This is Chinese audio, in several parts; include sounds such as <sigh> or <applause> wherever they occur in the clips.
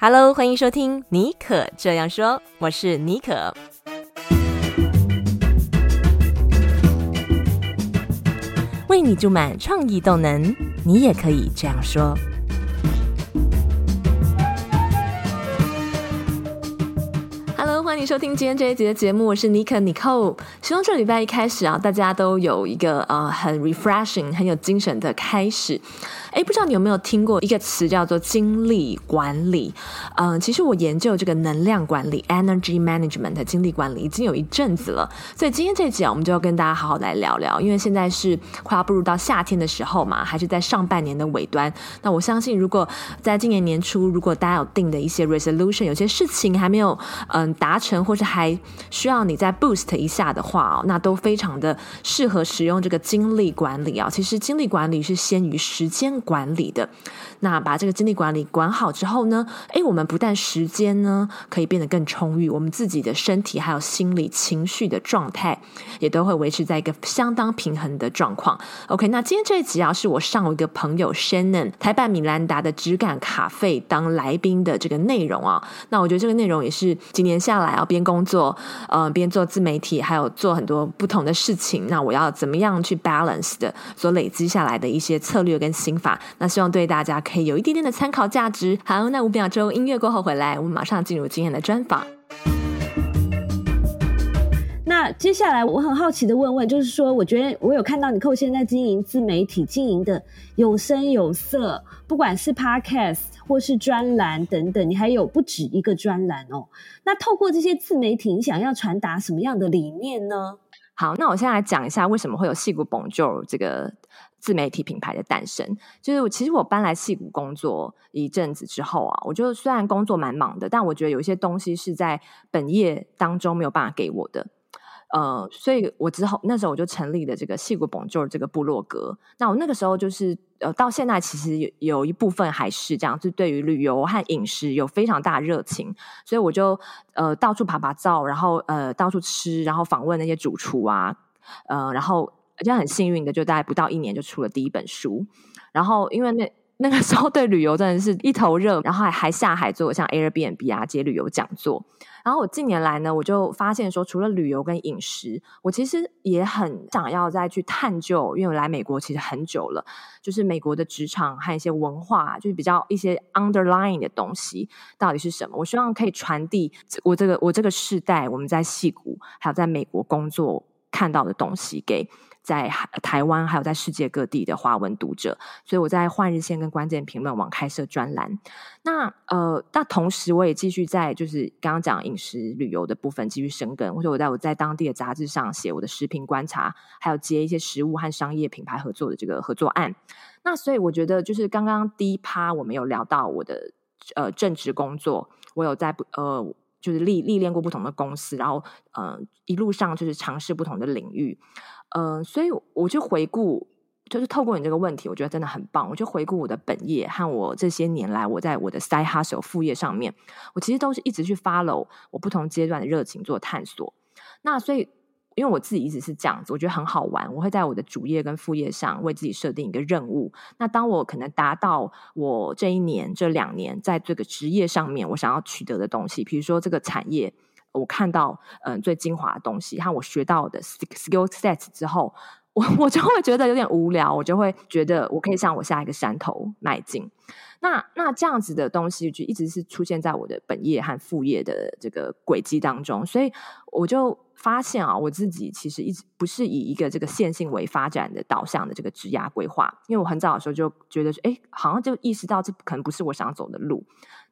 Hello，欢迎收听尼可这样说，我是尼可。为你注满创意动能，你也可以这样说。Hello，欢迎收听今天这一集的节目，我是尼可 Nicole。希望这礼拜一开始啊，大家都有一个呃很 refreshing、很有精神的开始。哎，不知道你有没有听过一个词叫做精力管理？嗯、其实我研究这个能量管理 （energy management） 精力管理已经有一阵子了，所以今天这一集啊，我们就要跟大家好好来聊聊。因为现在是快要步入到夏天的时候嘛，还是在上半年的尾端。那我相信，如果在今年年初，如果大家有定的一些 resolution，有些事情还没有嗯达成，或是还需要你再 boost 一下的话哦，那都非常的适合使用这个精力管理啊。其实精力管理是先于时间管理的，那把这个精力管理管好之后呢，诶，我们不但时间呢可以变得更充裕，我们自己的身体还有心理情绪的状态也都会维持在一个相当平衡的状况。OK，那今天这一集啊，是我上我一个朋友 Shannon 台版米兰达的质感咖啡当来宾的这个内容啊。那我觉得这个内容也是几年下来啊，边工作呃边做自媒体，还有做很多不同的事情，那我要怎么样去 balance 的所累积下来的一些策略跟心法。那希望对大家可以有一点点的参考价值。好，那五秒钟音乐过后回来，我们马上进入今天的专访。那接下来我很好奇的问问，就是说，我觉得我有看到你扣现在经营自媒体，经营的有声有色，不管是 Podcast 或是专栏等等，你还有不止一个专栏哦。那透过这些自媒体，你想要传达什么样的理念呢？好，那我现在来讲一下为什么会有戏骨 Bonjour 这个自媒体品牌的诞生。就是我其实我搬来戏谷工作一阵子之后啊，我就虽然工作蛮忙的，但我觉得有一些东西是在本业当中没有办法给我的。呃，所以我之后那时候我就成立了这个戏谷本，就是这个部落格。那我那个时候就是呃，到现在其实有有一部分还是这样，就对于旅游和饮食有非常大热情，所以我就呃到处爬爬照，然后呃到处吃，然后访问那些主厨啊，呃，然后就很幸运的，就大概不到一年就出了第一本书。然后因为那 <laughs> 那个时候对旅游真的是一头热，然后还还下海做像 Airbnb 啊接旅游讲座。然后我近年来呢，我就发现说，除了旅游跟饮食，我其实也很想要再去探究，因为我来美国其实很久了，就是美国的职场和一些文化，就是比较一些 underlying 的东西到底是什么？我希望可以传递我这个我这个世代我们在矽谷还有在美国工作看到的东西给。在台湾还有在世界各地的华文读者，所以我在换日线跟关键评论网开设专栏。那呃，那同时我也继续在就是刚刚讲饮食旅游的部分继续深耕，或者我在我在当地的杂志上写我的食品观察，还有接一些食物和商业品牌合作的这个合作案。那所以我觉得就是刚刚第一趴我们有聊到我的呃正职工作，我有在呃就是历历练过不同的公司，然后呃一路上就是尝试不同的领域。嗯、所以我就回顾，就是透过你这个问题，我觉得真的很棒。我就回顾我的本业和我这些年来我在我的 side hustle 副业上面，我其实都是一直去 follow 我不同阶段的热情做探索。那所以，因为我自己一直是这样子，我觉得很好玩。我会在我的主业跟副业上为自己设定一个任务。那当我可能达到我这一年、这两年在这个职业上面我想要取得的东西，比如说这个产业。我看到嗯最精华的东西，和我学到的 skill sets 之后，我我就会觉得有点无聊，我就会觉得我可以向我下一个山头迈进。那那这样子的东西就一直是出现在我的本业和副业的这个轨迹当中，所以我就发现啊，我自己其实一直不是以一个这个线性为发展的导向的这个职涯规划，因为我很早的时候就觉得说，哎，好像就意识到这可能不是我想走的路。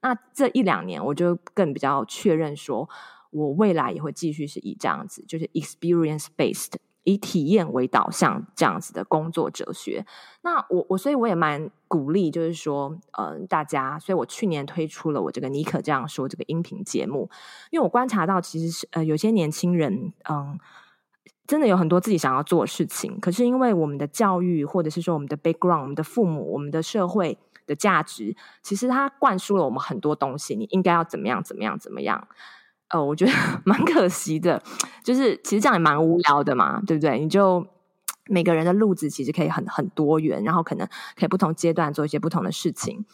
那这一两年，我就更比较确认说。我未来也会继续是以这样子，就是 experience based，以体验为导向这样子的工作哲学。那我我所以我也蛮鼓励，就是说，嗯、大家，所以我去年推出了我这个尼可这样说这个音频节目，因为我观察到，其实是呃有些年轻人，嗯，真的有很多自己想要做的事情，可是因为我们的教育，或者是说我们的 background，我们的父母，我们的社会的价值，其实它灌输了我们很多东西，你应该要怎么样，怎么样，怎么样。哦，我觉得 <laughs> 蛮可惜的，就是其实这样也蛮无聊的嘛，对不对？你就每个人的路子其实可以很很多元，然后可能可以不同阶段做一些不同的事情。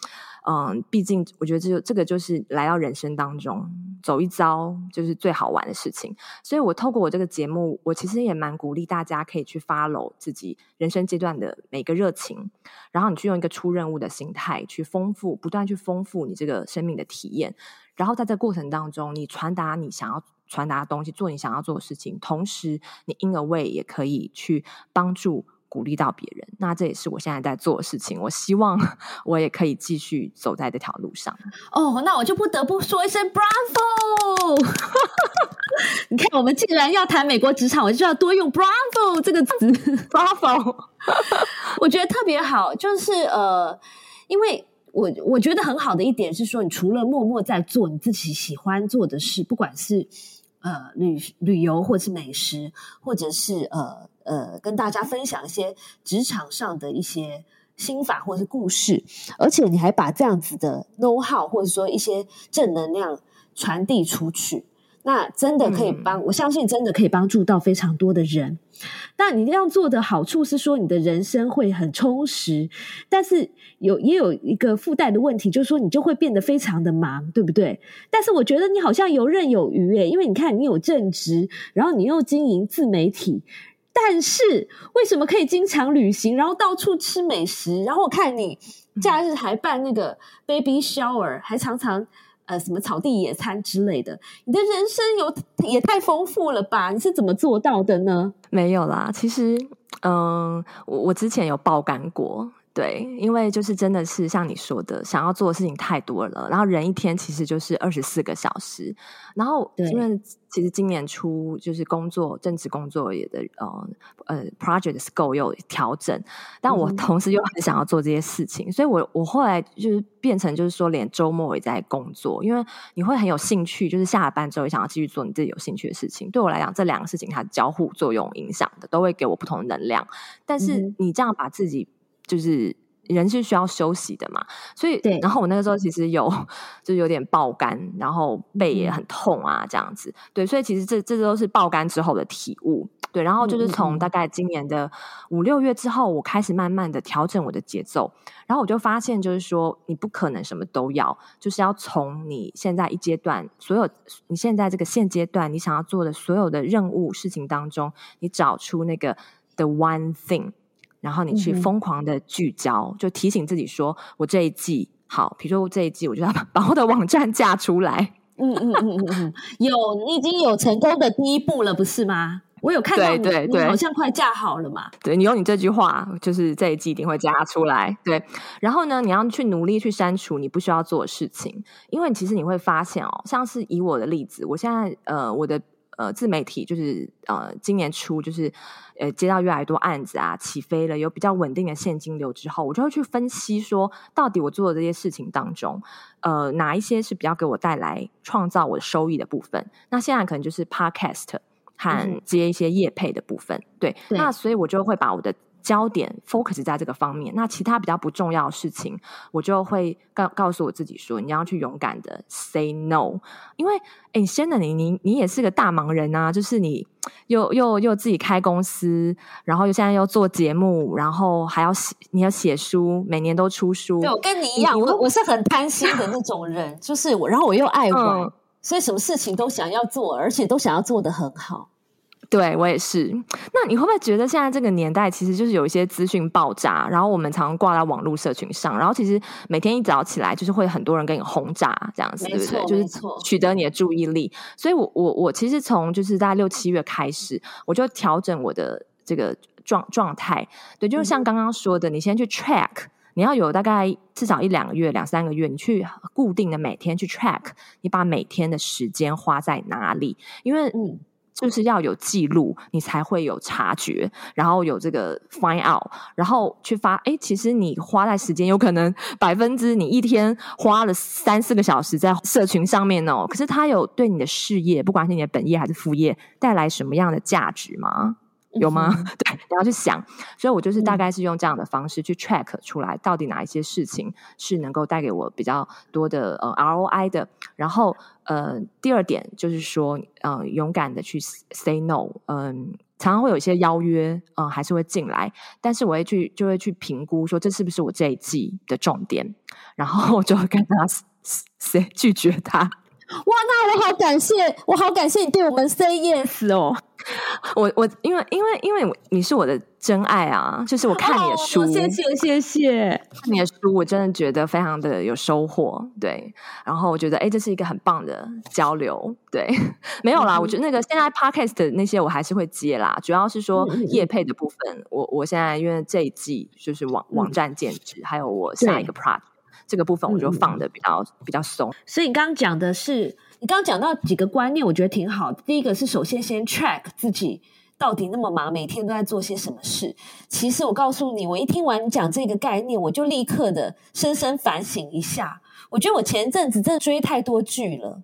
嗯，毕竟我觉得这这个就是来到人生当中走一遭，就是最好玩的事情。所以我透过我这个节目，我其实也蛮鼓励大家可以去 follow 自己人生阶段的每个热情，然后你去用一个出任务的心态去丰富，不断去丰富你这个生命的体验。然后在这过程当中，你传达你想要传达的东西，做你想要做的事情，同时你 in a way 也可以去帮助。鼓励到别人，那这也是我现在在做的事情。我希望 <laughs> 我也可以继续走在这条路上。哦，那我就不得不说一声 Bravo！<laughs> 你看，我们既然要谈美国职场，我就要多用 Bravo 这个词。Bravo，<laughs> 我觉得特别好，就是呃，因为我我觉得很好的一点是说，你除了默默在做你自己喜欢做的事，不管是呃旅旅游，或是美食，或者是呃。呃，跟大家分享一些职场上的一些心法或者是故事，而且你还把这样子的 know how 或者说一些正能量传递出去，那真的可以帮，嗯、我相信真的可以帮助到非常多的人。那你这样做的好处是说，你的人生会很充实，但是有也有一个附带的问题，就是说你就会变得非常的忙，对不对？但是我觉得你好像游刃有余诶，因为你看你有正职，然后你又经营自媒体。但是为什么可以经常旅行，然后到处吃美食？然后我看你假日还办那个 baby shower，还常常呃什么草地野餐之类的。你的人生有也太丰富了吧？你是怎么做到的呢？没有啦，其实嗯，我我之前有爆肝过。对，因为就是真的是像你说的，想要做的事情太多了，然后人一天其实就是二十四个小时，然后因为其实今年初就是工作正职工作也的呃呃 project scope 有调整，但我同时又很想要做这些事情，嗯、所以我我后来就是变成就是说连周末也在工作，因为你会很有兴趣，就是下了班之后也想要继续做你自己有兴趣的事情。对我来讲，这两个事情它交互作用影响的，都会给我不同的能量。但是你这样把自己就是人是需要休息的嘛，所以对，然后我那个时候其实有 <laughs> 就有点爆肝，然后背也很痛啊，这样子，对，所以其实这这都是爆肝之后的体悟，对，然后就是从大概今年的五六月之后，我开始慢慢的调整我的节奏，然后我就发现就是说，你不可能什么都要，就是要从你现在一阶段所有你现在这个现阶段你想要做的所有的任务事情当中，你找出那个 the one thing。然后你去疯狂的聚焦，嗯、就提醒自己说：“我这一季好，比如说我这一季，我就要 <laughs> 把我的网站架出来。嗯”嗯嗯嗯有，你已经有成功的第一步了，不是吗？我有看到你，对对对，你好像快架好了嘛。对，你用你这句话，就是这一季一定会架出来。对，然后呢，你要去努力去删除你不需要做的事情，因为其实你会发现哦，像是以我的例子，我现在呃，我的。呃，自媒体就是呃，今年初就是呃，接到越来越多案子啊，起飞了，有比较稳定的现金流之后，我就会去分析说，到底我做的这些事情当中，呃，哪一些是比较给我带来创造我的收益的部分？那现在可能就是 Podcast 和接一些业配的部分，对，那所以我就会把我的。焦点 focus 在这个方面，那其他比较不重要的事情，我就会告告诉我自己说，你要去勇敢的 say no，因为哎，Shannon 你你你也是个大忙人啊，就是你又又又自己开公司，然后又现在又做节目，然后还要写你要写书，每年都出书。对，我跟你一样，我我是很贪心的那种人，就是我，然后我又爱玩，嗯，所以什么事情都想要做，而且都想要做得很好。对，我也是。那你会不会觉得现在这个年代其实就是有一些资讯爆炸，然后我们常常挂在网络社群上，然后其实每天一早起来就是会很多人给你轰炸这样子，对不对？就是取得你的注意力。所以我我我其实从就是大概六七月开始，我就调整我的这个状状态。对，就是像刚刚说的，你先去 track，你要有大概至少一两个月、两三个月，你去固定的每天去 track，你把每天的时间花在哪里？因为嗯。就是要有记录，你才会有察觉，然后有这个 find out，然后去发。哎，其实你花在时间有可能 <laughs> 百分之你一天花了三四个小时在社群上面哦，可是它有对你的事业，不管是你的本业还是副业，带来什么样的价值吗？有吗？<laughs> 你要去想。所以我就是大概是用这样的方式去 track 出来，到底哪一些事情是能够带给我比较多的呃 ROI 的。然后呃，第二点就是说，呃，勇敢的去 say no。嗯、呃，常常会有一些邀约，嗯、呃，还是会进来，但是我会去就会去评估说这是不是我这一季的重点，然后我就会跟他 say 拒绝他。哇，那我好感谢，我好感谢你对我们 say yes 哦。<laughs> 我我因为因为因为你是我的真爱啊，就是我看你的书，哦、谢谢谢谢看你的书，我真的觉得非常的有收获。对，然后我觉得哎，这是一个很棒的交流。对，没有啦，嗯、我觉得那个现在 podcast 的那些我还是会接啦，主要是说业配的部分，嗯、我我现在因为这一季就是网网站建置，嗯、还有我下一个 project 这个部分，我就放的比较、嗯、比较松。所以你刚刚讲的是。你刚刚讲到几个观念，我觉得挺好的。第一个是首先先 track 自己到底那么忙，每天都在做些什么事。其实我告诉你，我一听完你讲这个概念，我就立刻的深深反省一下。我觉得我前阵子真的追太多剧了，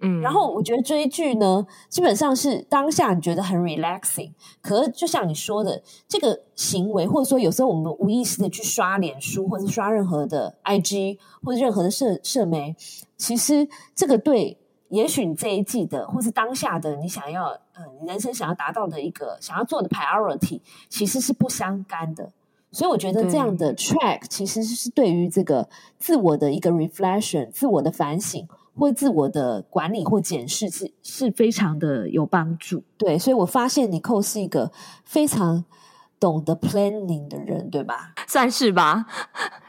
嗯，然后我觉得追剧呢，基本上是当下你觉得很 relaxing，可是就像你说的，这个行为或者说有时候我们无意识的去刷脸书，或者刷任何的 IG 或者任何的社社媒，其实这个对。也许你这一季的，或是当下的，你想要，呃，你人生想要达到的一个想要做的 priority，其实是不相干的。所以我觉得这样的 track 其实是对于这个自我的一个 reflection、自我的反省或自我的管理或检视是是非常的有帮助。对，所以我发现 Nicole 是一个非常懂得 planning 的人，对吧？算是吧。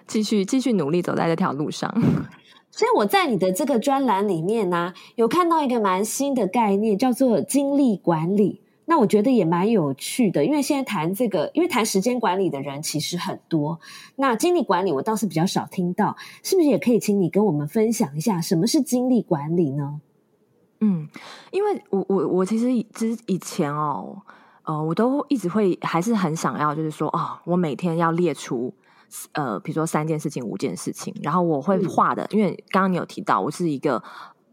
继续继续努力走在这条路上。所以我在你的这个专栏里面呢、有看到一个蛮新的概念，叫做精力管理。那我觉得也蛮有趣的，因为现在谈这个，因为谈时间管理的人其实很多。那精力管理我倒是比较少听到，是不是也可以请你跟我们分享一下什么是精力管理呢？嗯，因为我我我其实之以前哦，呃，我都一直会还是很想要，就是说哦，我每天要列出。呃，比如说三件事情、五件事情，然后我会画的，嗯、因为刚刚你有提到，我是一个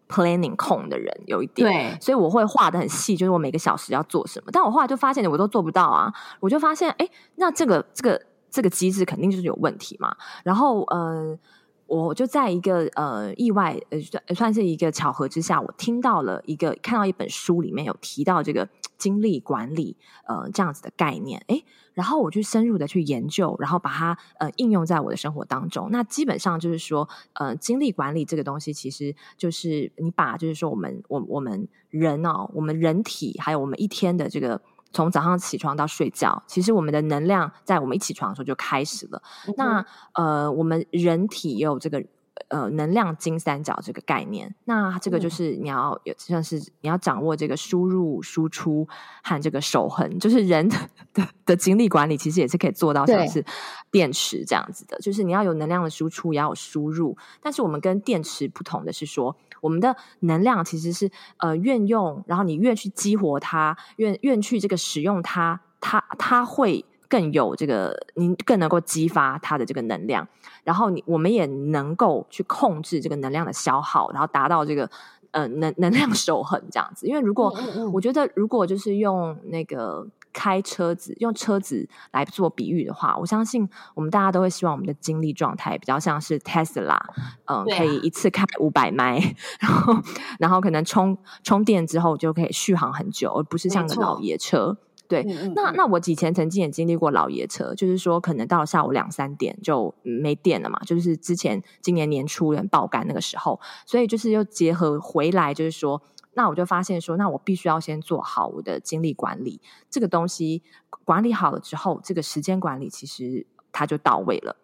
planning 控的人，有一点，对，所以我会画的很细，就是我每个小时要做什么。但我后来就发现，我都做不到啊，我就发现，哎，那这个这个这个机制肯定就是有问题嘛。然后，嗯、呃。我就在一个呃意外呃算算是一个巧合之下，我听到了一个看到一本书里面有提到这个精力管理呃这样子的概念，诶，然后我去深入的去研究，然后把它呃应用在我的生活当中。那基本上就是说，呃，精力管理这个东西，其实就是你把就是说我们我我们人哦，我们人体还有我们一天的这个。从早上起床到睡觉，其实我们的能量在我们一起床的时候就开始了。嗯、那呃，我们人体也有这个呃能量金三角这个概念。那这个就是你要有像是你要掌握这个输入、输出和这个守恒，就是人的 <laughs> 的，精力管理，其实也是可以做到像是电池这样子的。就是你要有能量的输出，也要有输入。但是我们跟电池不同的是说。我们的能量其实是呃愿用，然后你越去激活它，愿愿去这个使用它，它它会更有这个，你更能够激发它的这个能量，然后你我们也能够去控制这个能量的消耗，然后达到这个呃能能量守恒这样子。因为如果嗯嗯嗯我觉得如果就是用那个。开车子用车子来做比喻的话，我相信我们大家都会希望我们的精力状态比较像是 Tesla，嗯，可以一次开五百迈，然后然后可能充充电之后就可以续航很久，而不是像个老爷车。错对，那那我以前曾经也经历过老爷车，就是说可能到了下午两三点就没电了嘛，就是之前今年年初人爆肝那个时候，所以就是又结合回来，就是说。那我就发现说，那我必须要先做好我的精力管理，这个东西管理好了之后，这个时间管理其实它就到位了。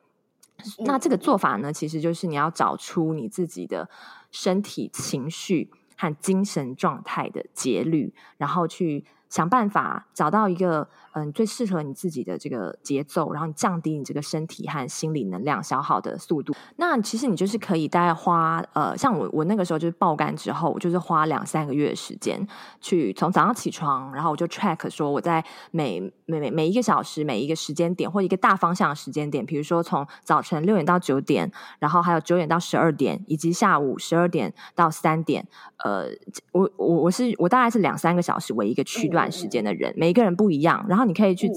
那这个做法呢，其实就是你要找出你自己的身体、情绪和精神状态的节律，然后去。想办法找到一个嗯最适合你自己的这个节奏，然后你降低你这个身体和心理能量消耗的速度。那其实你就是可以大概花呃，像我我那个时候就是爆肝之后，我就是花两三个月的时间去从早上起床，然后我就 track 说我在每每每每一个小时每一个时间点或一个大方向的时间点，比如说从早晨六点到九点，然后还有九点到十二点，以及下午十二点到三点。呃，我我我是我大概是两三个小时为一个区段。时间的人，每一个人不一样，然后你可以去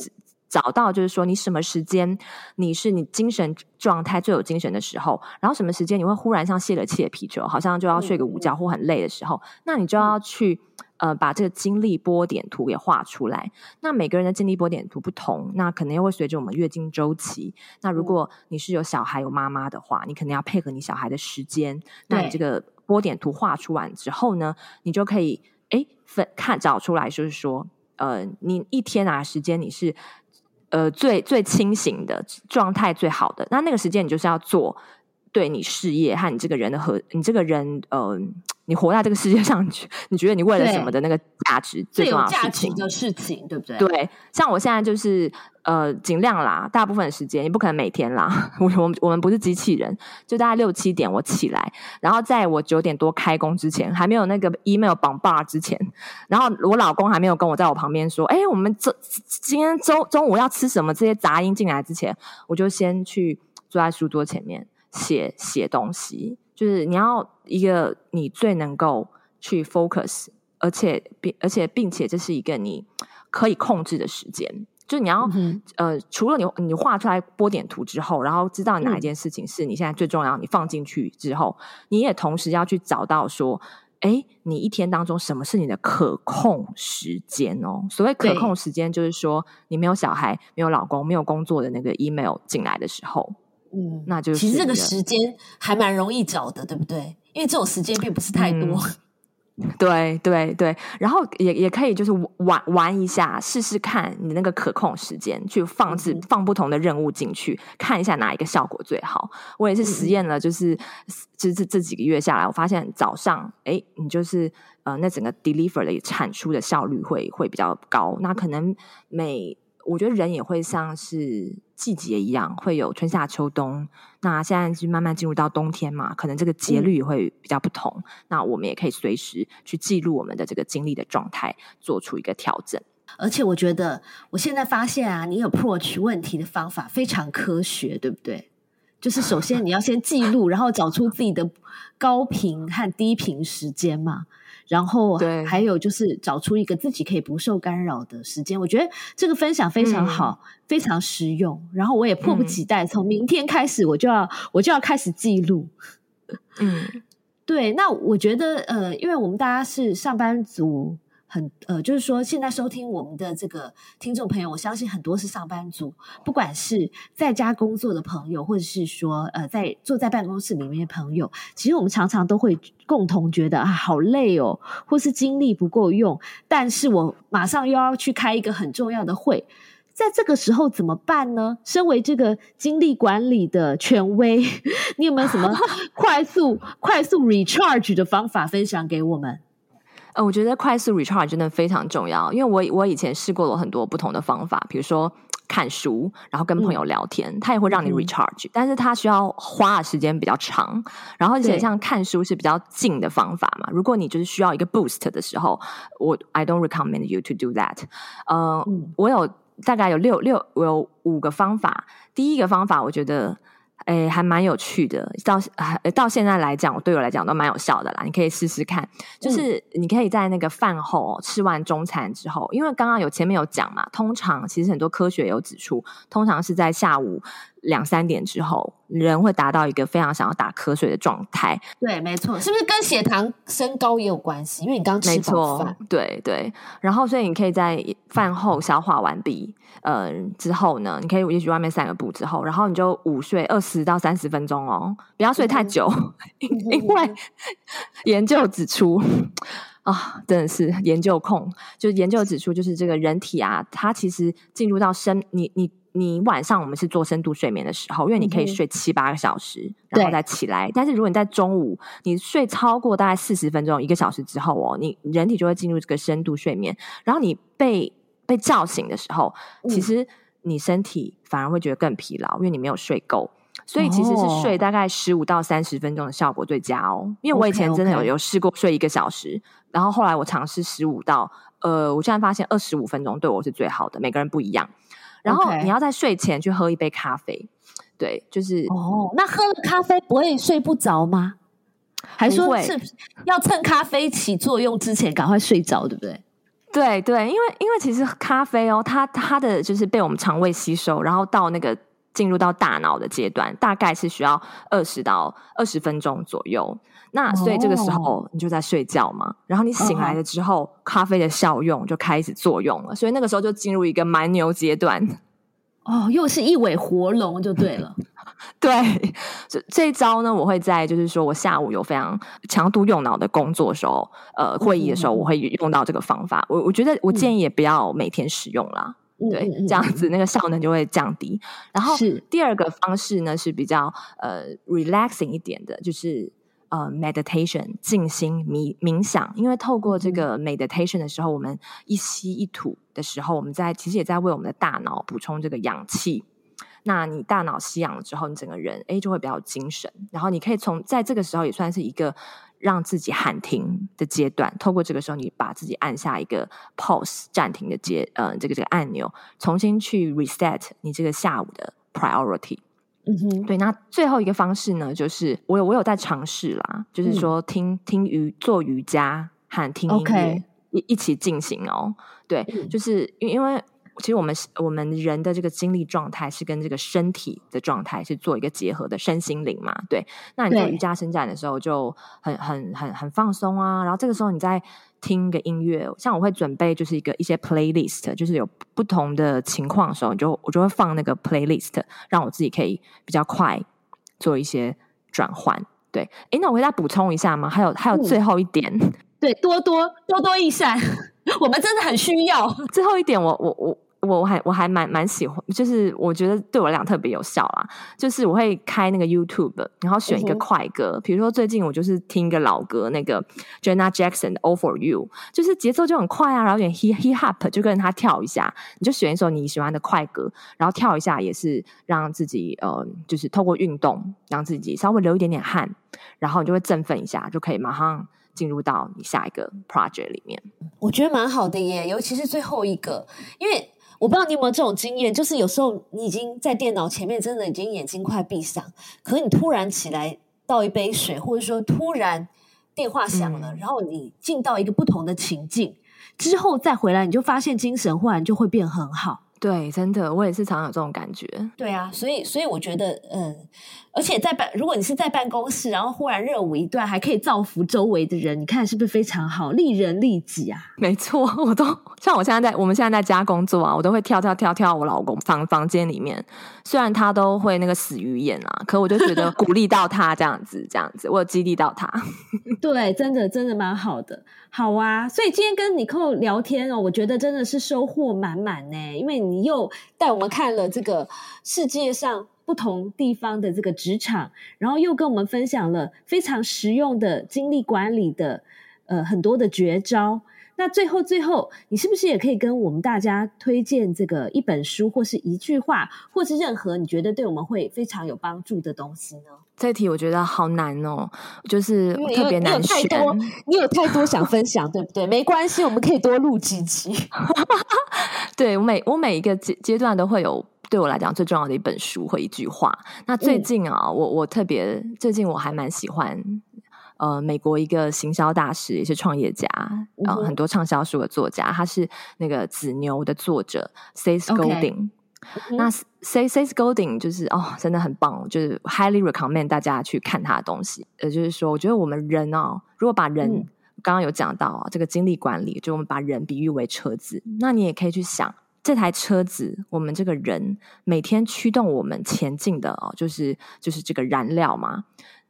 找到就是说，你什么时间你是你精神状态最有精神的时候，然后什么时间你会忽然像泄了气的皮球，好像就要睡个午觉或很累的时候，那你就要去呃把这个精力波点图给画出来。那每个人的精力波点图不同，那可能又会随着我们月经周期。那如果你是有小孩有妈妈的话，你可能要配合你小孩的时间。那你这个波点图画出完之后呢，你就可以哎分看找出来，就是说呃你一天啊时间你是。呃，最最清醒的状态，最好的那那个时间，你就是要做对你事业和你这个人的和你这个人呃。你活在这个世界上，你觉得你为了什么的那个价值最重要的事情？的事情，对不对？对，像我现在就是呃，尽量啦，大部分的时间，你不可能每天啦。<laughs> 我我我们不是机器人，就大概六七点我起来，然后在我九点多开工之前，还没有那个 email 绑 bar 之前，然后我老公还没有跟我在我旁边说，哎，我们这今天中中午要吃什么？这些杂音进来之前，我就先去坐在书桌前面写写东西。就是你要一个你最能够去 focus，而且并而且并且这是一个你可以控制的时间。就你要、嗯、呃，除了你你画出来波点图之后，然后知道哪一件事情是你现在最重要，你放进去之后，你也同时要去找到说，哎，你一天当中什么是你的可控时间哦？所谓可控时间，就是说你没有小孩、没有老公、没有工作的那个 email 进来的时候。嗯，那就是其实这个时间还蛮容易找的，对不对？因为这种时间并不是太多。嗯、对对对，然后也也可以就是玩玩一下，试试看你那个可控时间，去放置、嗯、放不同的任务进去，看一下哪一个效果最好。我也是实验了，就是、嗯、就是这这几个月下来，我发现早上哎，你就是呃，那整个 deliver 的产出的效率会会比较高。那可能每我觉得人也会像是季节一样，会有春夏秋冬。那现在是慢慢进入到冬天嘛，可能这个节律会比较不同。嗯、那我们也可以随时去记录我们的这个精力的状态，做出一个调整。而且我觉得，我现在发现啊，你 approach 问题的方法非常科学，对不对？就是首先你要先记录，然后找出自己的高频和低频时间嘛。然后还有就是找出一个自己可以不受干扰的时间，我觉得这个分享非常好，嗯、非常实用。然后我也迫不及待，从明天开始我就要我就要开始记录。嗯，对。那我觉得呃，因为我们大家是上班族。很呃，就是说，现在收听我们的这个听众朋友，我相信很多是上班族，不管是在家工作的朋友，或者是说呃，在坐在办公室里面的朋友，其实我们常常都会共同觉得啊，好累哦，或是精力不够用。但是我马上又要去开一个很重要的会，在这个时候怎么办呢？身为这个精力管理的权威，<laughs> 你有没有什么快速快速 recharge 的方法分享给我们？呃，我觉得快速 recharge 真的非常重要，因为我我以前试过了很多不同的方法，比如说看书，然后跟朋友聊天，嗯、它也会让你 recharge，、嗯、但是它需要花的时间比较长。然后而且像看书是比较静的方法嘛，如果你就是需要一个 boost 的时候，我 I don't recommend you to do that。呃，嗯、我有大概有六六，我有五个方法。第一个方法，我觉得。诶，还蛮有趣的，到到现在来讲，对我来讲都蛮有效的啦。你可以试试看，就是你可以在那个饭后吃完中餐之后，因为刚刚有前面有讲嘛，通常其实很多科学有指出，通常是在下午。两三点之后，人会达到一个非常想要打瞌睡的状态。对，没错，是不是跟血糖升高也有关系？因为你刚吃饱饭。没错，对对。然后，所以你可以在饭后消化完毕，嗯、呃，之后呢，你可以也许外面散个步之后，然后你就午睡二十到三十分钟哦，不要睡太久，嗯、因为研究指出啊，真的是研究控，就是研究指出，就是这个人体啊，它其实进入到深，你你。你晚上我们是做深度睡眠的时候，因为你可以睡七八个小时，嗯、然后再起来。但是如果你在中午，你睡超过大概四十分钟、一个小时之后哦，你人体就会进入这个深度睡眠。然后你被被叫醒的时候，嗯、其实你身体反而会觉得更疲劳，因为你没有睡够。所以其实是睡大概十五到三十分钟的效果最佳哦。因为我以前真的有.有试过睡一个小时，然后后来我尝试十五到呃，我现在发现二十五分钟对我是最好的。每个人不一样。然后你要在睡前去喝一杯咖啡，对，就是哦。那喝了咖啡不会睡不着吗？还说是要趁咖啡起作用之前赶快睡着，对不对？对对，因为因为其实咖啡哦，它它的就是被我们肠胃吸收，然后到那个进入到大脑的阶段，大概是需要二十到二十分钟左右。那所以这个时候你就在睡觉嘛，然后你醒来了之后，咖啡的效用就开始作用了，所以那个时候就进入一个蛮牛阶段。哦，又是一尾活龙就对了。<laughs> 对，这这一招呢，我会在就是说我下午有非常强度用脑的工作的时候，呃，会议的时候，我会用到这个方法。我我觉得我建议也不要每天使用啦，嗯、对，这样子那个效能就会降低。然后第二个方式呢是比较呃 relaxing 一点的，就是。呃，meditation 静心冥冥想，因为透过这个 meditation 的时候，我们一吸一吐的时候，我们在其实也在为我们的大脑补充这个氧气。那你大脑吸氧了之后，你整个人诶就会比较精神。然后你可以从在这个时候也算是一个让自己喊停的阶段。透过这个时候，你把自己按下一个 pause 暂停的阶呃这个这个按钮，重新去 reset 你这个下午的 priority。嗯哼，对，那最后一个方式呢，就是我有我有在尝试啦，就是说听、嗯、听瑜做瑜伽和听音乐.一一起进行哦。对，嗯、就是因因为其实我们我们人的这个精力状态是跟这个身体的状态是做一个结合的身心灵嘛。对，那你做瑜伽伸展的时候就很很很很放松啊，然后这个时候你在。听个音乐，像我会准备就是一个一些 playlist，就是有不同的情况的时候，你就我就会放那个 playlist，让我自己可以比较快做一些转换。对，诶，那我给大家补充一下吗？还有还有最后一点，嗯、对，多多多多益善，<laughs> 我们真的很需要。最后一点我，我我我。我还我还蛮蛮喜欢，就是我觉得对我来讲特别有效啦。就是我会开那个 YouTube，然后选一个快歌，嗯、比如说最近我就是听一个老歌，那个 Janet Jackson 的 All For You，就是节奏就很快啊，然后有点 hip hip hop，就跟着他跳一下。你就选一首你喜欢的快歌，然后跳一下，也是让自己呃，就是透过运动让自己稍微流一点点汗，然后你就会振奋一下，就可以马上进入到你下一个 project 里面。我觉得蛮好的耶，尤其是最后一个，因为。我不知道你有没有这种经验，就是有时候你已经在电脑前面，真的已经眼睛快闭上，可是你突然起来倒一杯水，或者说突然电话响了，嗯、然后你进到一个不同的情境之后再回来，你就发现精神忽然就会变很好。对，真的，我也是常有这种感觉。对啊，所以，所以我觉得，嗯，而且在办，如果你是在办公室，然后忽然热舞一段，还可以造福周围的人，你看是不是非常好，利人利己啊？没错，我都像我现在在，我们现在在家工作啊，我都会跳跳跳跳我老公房房间里面，虽然他都会那个死鱼眼啊，可我就觉得鼓励到他这样子，这样子，我有激励到他。<laughs> 对，真的，真的蛮好的。好啊，所以今天跟 Nicole 聊天哦，我觉得真的是收获满满呢，因为你又带我们看了这个世界上不同地方的这个职场，然后又跟我们分享了非常实用的精力管理的呃很多的绝招。那最后最后，你是不是也可以跟我们大家推荐这个一本书，或是一句话，或是任何你觉得对我们会非常有帮助的东西呢？这题我觉得好难哦，就是特别难选。你有，你有太多，你有太多想分享，对不对？没关系，我们可以多录几集。<laughs> 对，我每我每一个阶阶段都会有对我来讲最重要的一本书和一句话。那最近啊，嗯、我我特别最近我还蛮喜欢。呃，美国一个行销大师也是创业家，然后、很多畅销书的作家，他是那个紫牛的作者 Seth Godin。那 Seth Seth Godin 就是哦，真的很棒，就是 highly recommend 大家去看他的东西。呃，就是说，我觉得我们人哦，如果把人、嗯、刚刚有讲到啊，这个精力管理，就我们把人比喻为车子，那你也可以去想，这台车子，我们这个人每天驱动我们前进的哦，就是就是这个燃料嘛，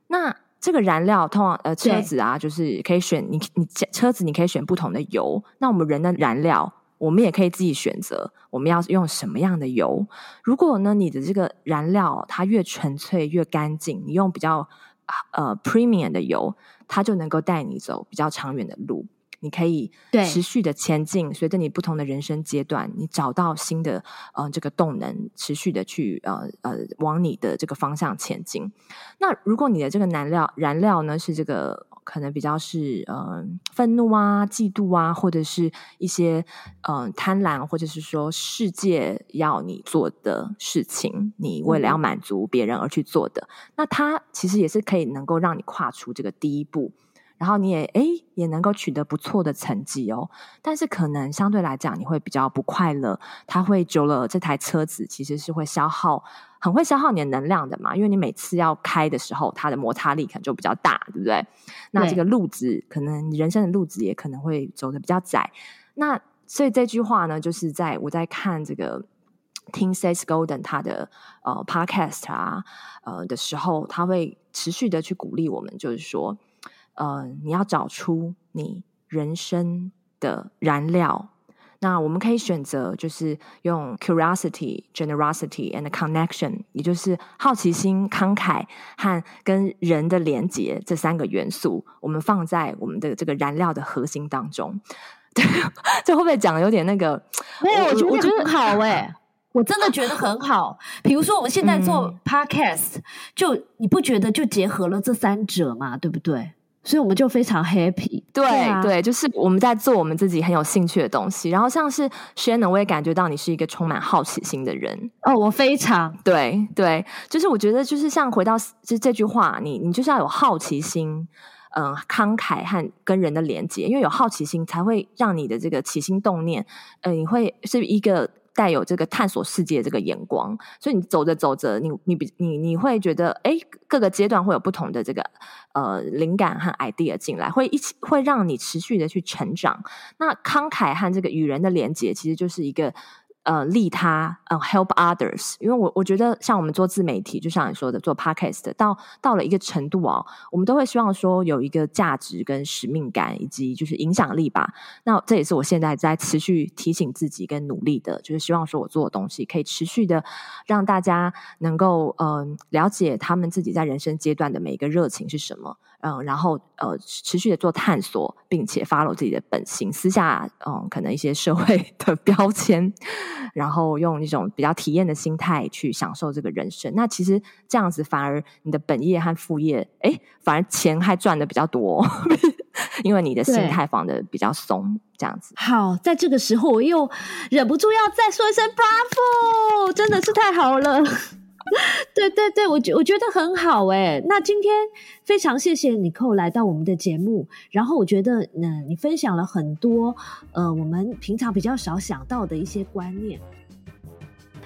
那。这个燃料通常呃车子啊，就是可以选你你车子你可以选不同的油。那我们人的燃料，我们也可以自己选择我们要用什么样的油。如果呢你的这个燃料它越纯粹越干净，你用比较呃 premium 的油，它就能够带你走比较长远的路。你可以持续的前进，随着你不同的人生阶段，你找到新的呃这个动能，持续的去呃呃往你的这个方向前进。那如果你的这个燃料燃料呢是这个可能比较是呃愤怒啊、嫉妒啊，或者是一些呃贪婪，或者是说世界要你做的事情，你为了要满足别人而去做的，嗯、那它其实也是可以能够让你跨出这个第一步。然后你也诶也能够取得不错的成绩哦，但是可能相对来讲你会比较不快乐，它会久了这台车子其实是会消耗，很会消耗你的能量的嘛，因为你每次要开的时候，它的摩擦力可能就比较大，对不对？那这个路子可能人生的路子也可能会走的比较窄，那所以这句话呢，就是在我在看这个。听 Seth Golden 他的呃 podcast 啊呃的时候，他会持续的去鼓励我们，就是说，呃，你要找出你人生的燃料。那我们可以选择，就是用 curiosity、generosity and connection，也就是好奇心、慷慨和跟人的连结这三个元素，我们放在我们的这个燃料的核心当中。<laughs> 对，这会不会讲的有点那个？没有，我觉得我觉得很好哎、欸。<laughs> 我真的觉得很好，比如说我们现在做 podcast，、嗯、就你不觉得就结合了这三者嘛，对不对？所以我们就非常 happy。对对、啊、对，就是我们在做我们自己很有兴趣的东西。然后像是 Shannon，我也感觉到你是一个充满好奇心的人。哦，我非常对对，就是我觉得就是像回到这这句话，你你就是要有好奇心，嗯，慷慨和跟人的连接，因为有好奇心才会让你的这个起心动念，呃，你会是一个。带有这个探索世界这个眼光，所以你走着走着，你你比你你会觉得，哎，各个阶段会有不同的这个呃灵感和 idea 进来，会一起会让你持续的去成长。那慷慨和这个与人的连接，其实就是一个。呃，利他，呃，help others，因为我我觉得像我们做自媒体，就像你说的做 podcast，到到了一个程度哦，我们都会希望说有一个价值跟使命感，以及就是影响力吧。那这也是我现在在持续提醒自己跟努力的，就是希望说我做的东西可以持续的让大家能够嗯、呃、了解他们自己在人生阶段的每一个热情是什么。嗯，然后呃，持续的做探索，并且 follow 自己的本心，私下嗯，可能一些社会的标签，然后用一种比较体验的心态去享受这个人生。那其实这样子反而你的本业和副业，哎，反而钱还赚的比较多，<laughs> 因为你的心态放的比较松，这样子。好，在这个时候我又忍不住要再说一声 Bravo，真的是太好了。<laughs> 对对对，我觉我觉得很好诶。那今天非常谢谢你寇来到我们的节目，然后我觉得，嗯、你分享了很多，呃，我们平常比较少想到的一些观念。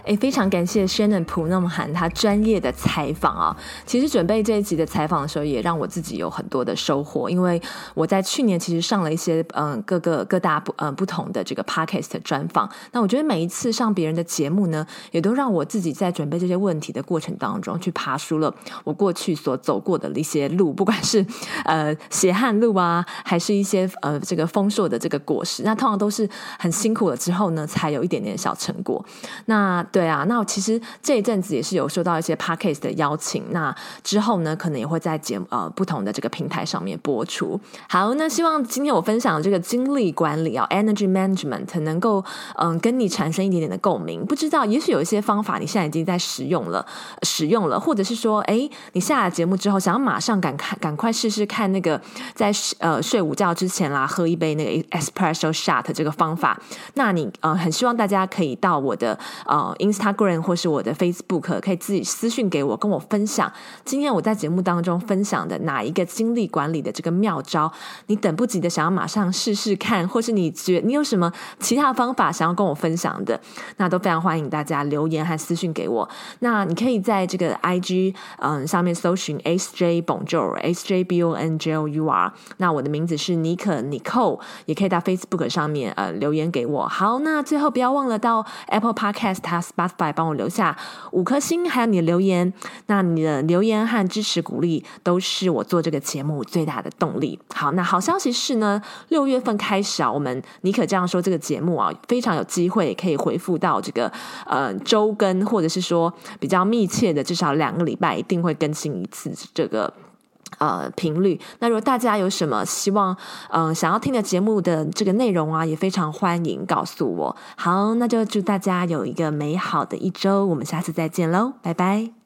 诶，非常感谢 Shannon 普纳姆罕他专业的采访啊！其实准备这一集的采访的时候，也让我自己有很多的收获。因为我在去年其实上了一些嗯各个各大不嗯不同的这个 Podcast 专访。那我觉得每一次上别人的节目呢，也都让我自己在准备这些问题的过程当中，去爬梳了我过去所走过的一些路，不管是呃血汗路啊，还是一些呃这个丰硕的这个果实。那通常都是很辛苦了之后呢，才有一点点小成果。那对啊，那其实这一阵子也是有收到一些 podcast 的邀请，那之后呢，可能也会在节目呃不同的这个平台上面播出。好，那希望今天我分享的这个精力管理啊，energy management 能够嗯跟你产生一点点的共鸣。不知道，也许有一些方法你现在已经在使用了，使用了，或者是说，哎，你下了节目之后，想要马上赶快赶快试试看那个在呃睡午觉之前啦，喝一杯那个 espresso shot 这个方法，那你呃很希望大家可以到我的呃。Instagram 或是我的 Facebook 可以自己私讯给我，跟我分享今天我在节目当中分享的哪一个精力管理的这个妙招，你等不及的想要马上试试看，或是你觉你有什么其他方法想要跟我分享的，那都非常欢迎大家留言和私讯给我。那你可以在这个 IG 嗯上面搜寻 SJ Bonjour S J B O N J O U R，那我的名字是妮可 Nicole，也可以到 Facebook 上面呃留言给我。好，那最后不要忘了到 Apple Podcast 它 Spotify 帮我留下五颗星，还有你的留言。那你的留言和支持鼓励都是我做这个节目最大的动力。好，那好消息是呢，六月份开始啊，我们妮可这样说这个节目啊，非常有机会可以回复到这个呃周更，或者是说比较密切的，至少两个礼拜一定会更新一次这个。呃，频率。那如果大家有什么希望，嗯、想要听的节目的这个内容啊，也非常欢迎告诉我。好，那就祝大家有一个美好的一周，我们下次再见喽，拜拜。